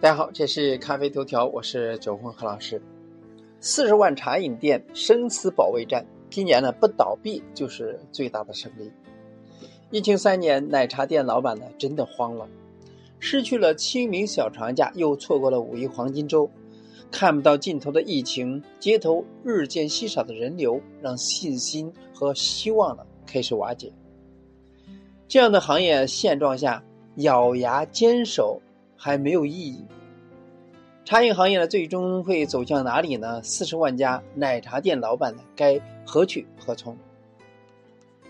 大家好，这是咖啡头条，我是九红何老师。四十万茶饮店生死保卫战，今年呢不倒闭就是最大的胜利。疫情三年，奶茶店老板呢真的慌了，失去了清明小长假，又错过了五一黄金周，看不到尽头的疫情，街头日渐稀少的人流，让信心和希望呢开始瓦解。这样的行业现状下，咬牙坚守。还没有意义。茶饮行业呢，最终会走向哪里呢？四十万家奶茶店老板呢，该何去何从？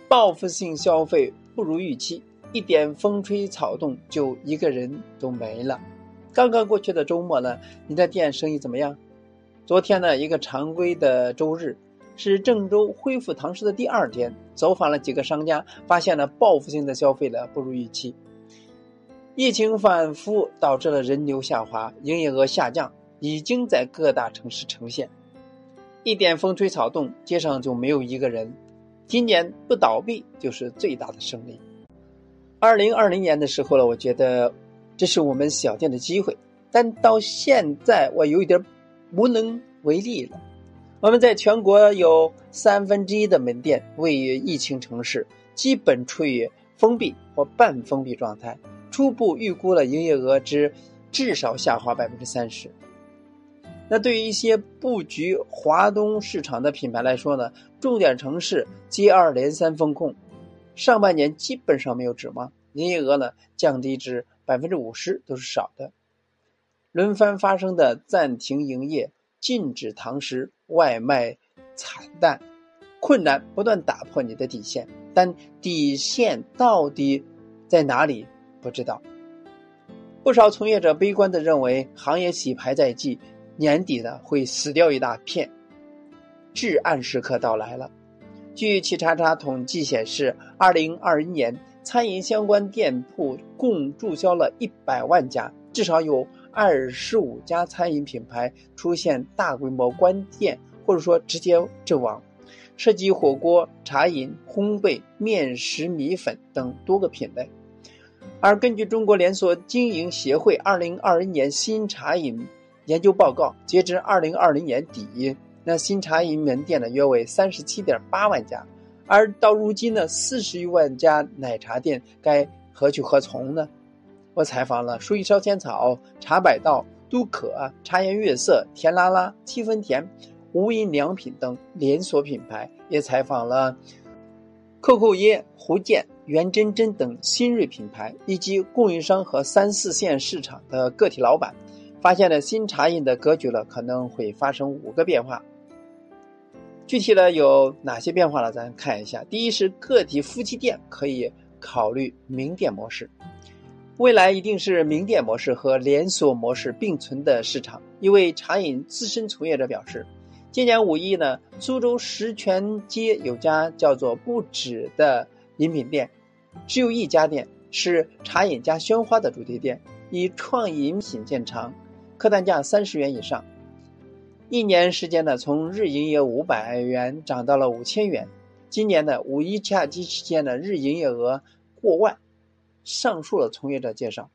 报复性消费不如预期，一点风吹草动就一个人都没了。刚刚过去的周末呢，你的店生意怎么样？昨天呢，一个常规的周日，是郑州恢复堂食的第二天，走访了几个商家，发现了报复性的消费呢不如预期。疫情反复导致了人流下滑，营业额下降，已经在各大城市呈现。一点风吹草动，街上就没有一个人。今年不倒闭就是最大的胜利。二零二零年的时候呢，我觉得这是我们小店的机会，但到现在我有一点无能为力了。我们在全国有三分之一的门店位于疫情城市，基本处于封闭或半封闭状态。初步预估了营业额之至少下滑百分之三十。那对于一些布局华东市场的品牌来说呢，重点城市接二连三封控，上半年基本上没有指望，营业额呢降低至百分之五十都是少的。轮番发生的暂停营业、禁止堂食、外卖惨淡，困难不断打破你的底线，但底线到底在哪里？不知道，不少从业者悲观的认为，行业洗牌在即，年底呢会死掉一大片，至暗时刻到来了。据企查查统计显示，二零二一年餐饮相关店铺共注销了一百万家，至少有二十五家餐饮品牌出现大规模关店，或者说直接阵亡，涉及火锅、茶饮、烘焙、面食、米粉等多个品类。而根据中国连锁经营协会二零二一年新茶饮研究报告，截至二零二零年底，那新茶饮门店呢约为三十七点八万家，而到如今呢四十余万家奶茶店该何去何从呢？我采访了书意烧仙草、茶百道、都可、茶颜悦色、甜拉拉、七分甜、无印良品等连锁品牌，也采访了扣扣椰、胡建。袁真真等新锐品牌，以及供应商和三四线市场的个体老板，发现了新茶饮的格局了，可能会发生五个变化。具体的有哪些变化呢？咱看一下。第一是个体夫妻店可以考虑名店模式，未来一定是名店模式和连锁模式并存的市场。一位茶饮资深从业者表示，今年五一呢，苏州石泉街有家叫做不止的饮品店。只有一家店是茶饮加鲜花的主题店，以创意饮品见长，客单价三十元以上。一年时间呢，从日营业五百元涨到了五千元。今年的五一假期期间呢，日营业额过万。上述的从业者介绍，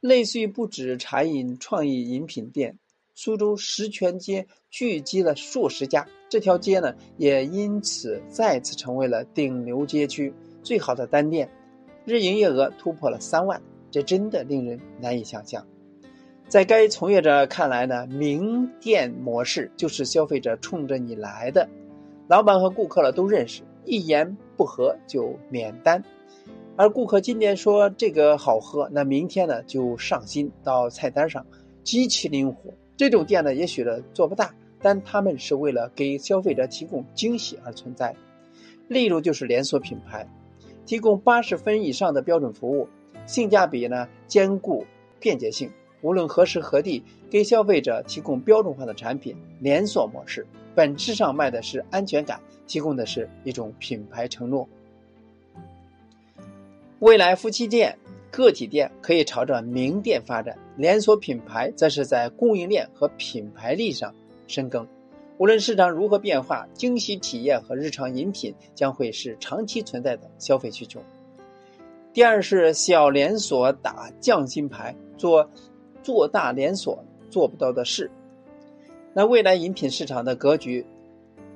类似于不止茶饮创意饮品店，苏州石泉街聚集了数十家。这条街呢，也因此再次成为了顶流街区最好的单店，日营业额突破了三万，这真的令人难以想象。在该从业者看来呢，名店模式就是消费者冲着你来的，老板和顾客了都认识，一言不合就免单，而顾客今天说这个好喝，那明天呢就上新到菜单上，极其灵活。这种店呢，也许呢做不大。但他们是为了给消费者提供惊喜而存在。例如，就是连锁品牌，提供八十分以上的标准服务，性价比呢兼顾便捷性，无论何时何地给消费者提供标准化的产品。连锁模式本质上卖的是安全感，提供的是一种品牌承诺。未来夫妻店、个体店可以朝着名店发展，连锁品牌则是在供应链和品牌力上。深耕，无论市场如何变化，惊喜体验和日常饮品将会是长期存在的消费需求。第二是小连锁打匠心牌，做做大连锁做不到的事。那未来饮品市场的格局，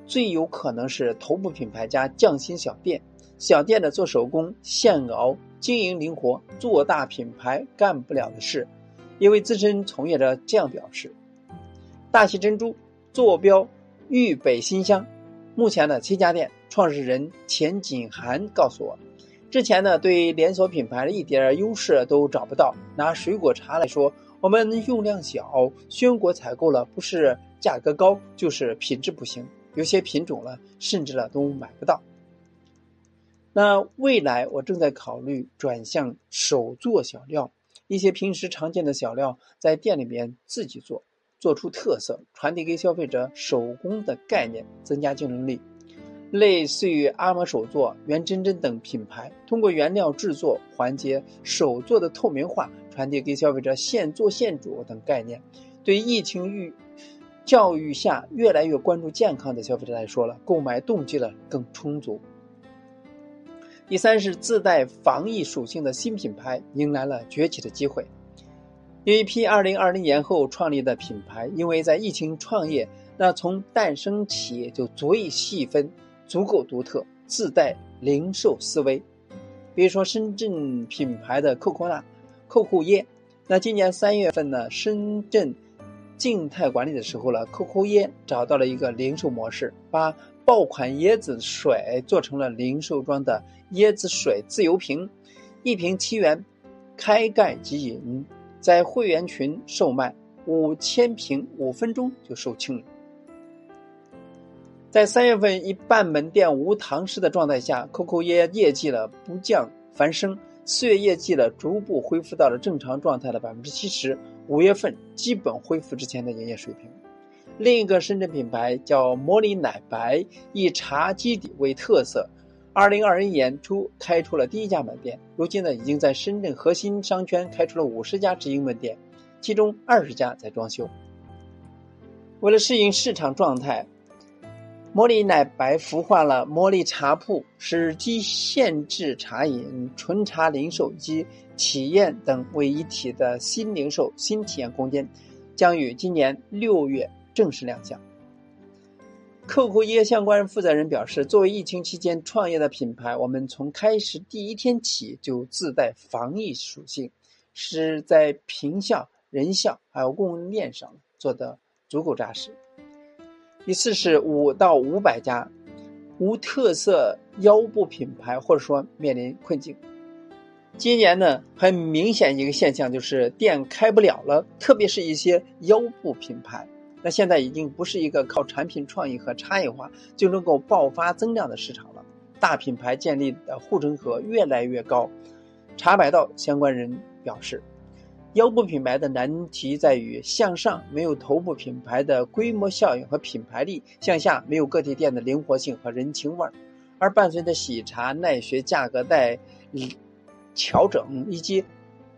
最有可能是头部品牌加匠心小店。小店的做手工、现熬，经营灵活，做大品牌干不了的事。一位资深从业者这样表示：“大喜珍珠坐标豫北新乡，目前的七家店。创始人钱锦涵告诉我。”之前呢，对连锁品牌的一点优势都找不到。拿水果茶来说，我们用量小，鲜果采购了，不是价格高，就是品质不行。有些品种了，甚至了都买不到。那未来我正在考虑转向手做小料，一些平时常见的小料，在店里面自己做，做出特色，传递给消费者手工的概念，增加竞争力。类似于阿嬷手作、元真真等品牌，通过原料制作环节手做的透明化，传递给消费者现做现煮等概念。对疫情育教育下越来越关注健康的消费者来说了，购买动机了更充足。第三是自带防疫属性的新品牌迎来了崛起的机会。有一批2020年后创立的品牌，因为在疫情创业，那从诞生起就足以细分。足够独特，自带零售思维。比如说深圳品牌的扣扣纳、扣扣椰。那今年三月份呢，深圳静态管理的时候了，，QQ 椰找到了一个零售模式，把爆款椰子水做成了零售装的椰子水自由瓶，一瓶七元，开盖即饮，在会员群售卖，五千瓶五分钟就售罄了。在三月份一半门店无糖食的状态下，COCO 椰业绩了不降繁生。四月业绩呢逐步恢复到了正常状态的百分之七十，五月份基本恢复之前的营业水平。另一个深圳品牌叫茉莉奶白，以茶基底为特色，二零二一年初开出了第一家门店，如今呢已经在深圳核心商圈开出了五十家直营门店，其中二十家在装修。为了适应市场状态。茉莉奶白孵化了茉莉茶铺，使集现制茶饮、纯茶零售及体验等为一体的新零售新体验空间，将于今年六月正式亮相。客户业相关负责人表示，作为疫情期间创业的品牌，我们从开始第一天起就自带防疫属性，是在品效、人效还有供应链上做的足够扎实。第四是五到五百家无特色腰部品牌，或者说面临困境。今年呢，很明显一个现象就是店开不了了，特别是一些腰部品牌。那现在已经不是一个靠产品创意和差异化就能够爆发增量的市场了，大品牌建立的护城河越来越高。茶百道相关人表示。腰部品牌的难题在于向上没有头部品牌的规模效应和品牌力，向下没有个体店的灵活性和人情味儿，而伴随着喜茶奈雪价格带调整以及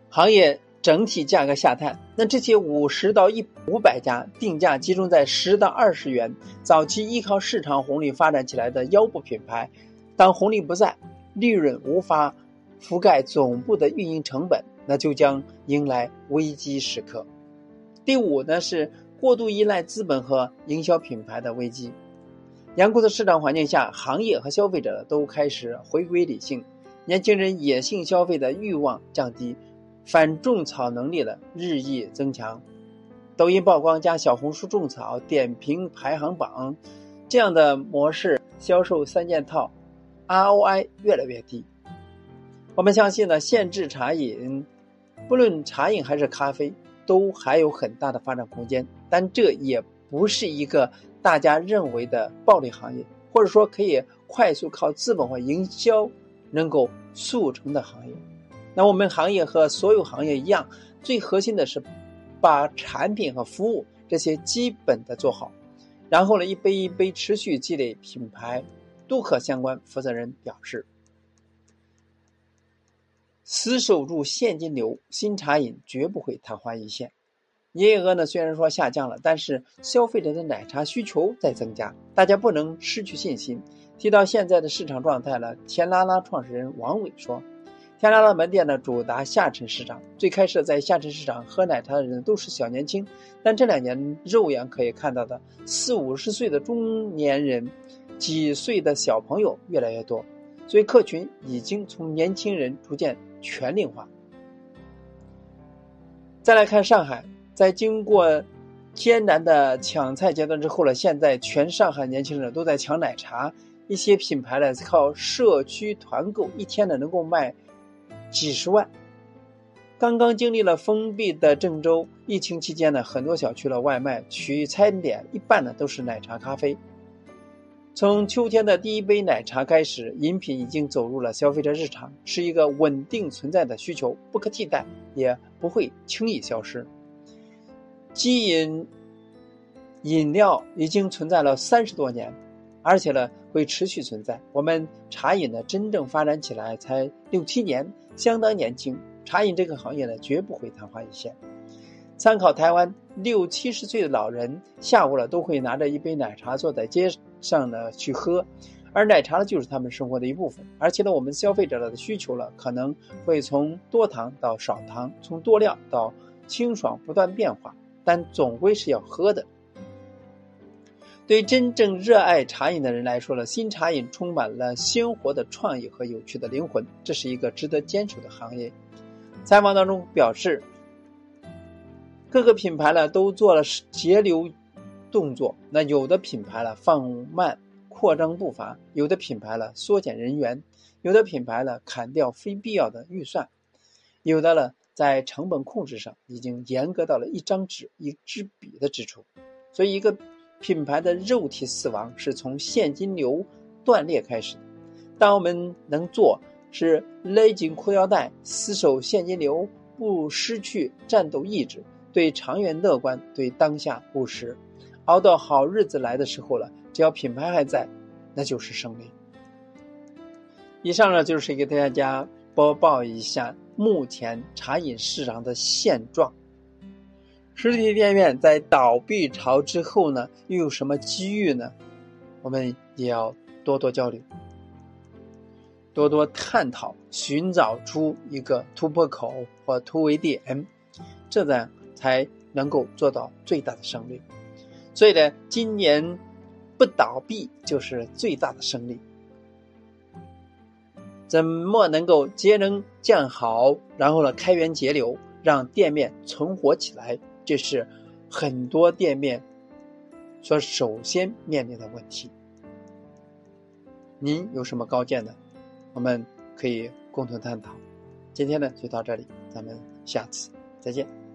行业整体价格下探，那这些五十到一五百家定价集中在十到二十元，早期依靠市场红利发展起来的腰部品牌，当红利不在，利润无法覆盖总部的运营成本。那就将迎来危机时刻。第五呢是过度依赖资本和营销品牌的危机。严酷的市场环境下，行业和消费者都开始回归理性，年轻人野性消费的欲望降低，反种草能力的日益增强。抖音曝光加小红书种草点评排行榜这样的模式，销售三件套，ROI 越来越低。我们相信呢，限制茶饮。不论茶饮还是咖啡，都还有很大的发展空间，但这也不是一个大家认为的暴利行业，或者说可以快速靠资本化营销能够速成的行业。那我们行业和所有行业一样，最核心的是把产品和服务这些基本的做好，然后呢，一杯一杯持续积累品牌。杜克相关负责人表示。死守住现金流，新茶饮绝不会昙花一现。营业额呢虽然说下降了，但是消费者的奶茶需求在增加，大家不能失去信心。提到现在的市场状态了，甜拉拉创始人王伟说：“甜拉拉门店呢主打下沉市场，最开始在下沉市场喝奶茶的人都是小年轻，但这两年肉眼可以看到的四五十岁的中年人，几岁的小朋友越来越多，所以客群已经从年轻人逐渐全龄化。再来看上海，在经过艰难的抢菜阶段之后呢，现在全上海年轻人都在抢奶茶，一些品牌呢靠社区团购，一天呢能够卖。几十万。刚刚经历了封闭的郑州，疫情期间呢，很多小区的外卖取餐点一半呢都是奶茶、咖啡。从秋天的第一杯奶茶开始，饮品已经走入了消费者日常，是一个稳定存在的需求，不可替代，也不会轻易消失。基饮饮料已经存在了三十多年。而且呢，会持续存在。我们茶饮呢，真正发展起来才六七年，相当年轻。茶饮这个行业呢，绝不会昙花一现。参考台湾六七十岁的老人，下午了都会拿着一杯奶茶坐在街上呢去喝，而奶茶呢就是他们生活的一部分。而且呢，我们消费者的需求了，可能会从多糖到少糖，从多量到清爽不断变化，但总归是要喝的。对真正热爱茶饮的人来说呢，新茶饮充满了鲜活的创意和有趣的灵魂，这是一个值得坚守的行业。采访当中表示，各个品牌呢都做了节流动作，那有的品牌呢放慢扩张步伐，有的品牌呢缩减人员，有的品牌呢砍掉非必要的预算，有的呢在成本控制上已经严格到了一张纸一支笔的支出，所以一个。品牌的肉体死亡是从现金流断裂开始的。当我们能做是勒紧裤腰带，死守现金流，不失去战斗意志，对长远乐观，对当下务实，熬到好日子来的时候了，只要品牌还在，那就是胜利。以上呢就是给大家播报一下目前茶饮市场的现状。实体店面在倒闭潮之后呢，又有什么机遇呢？我们也要多多交流，多多探讨，寻找出一个突破口或突围点，这样才能够做到最大的胜利。所以呢，今年不倒闭就是最大的胜利。怎么能够节能降好，然后呢，开源节流，让店面存活起来？这是很多店面所首先面临的问题。您有什么高见呢？我们可以共同探讨。今天呢就到这里，咱们下次再见。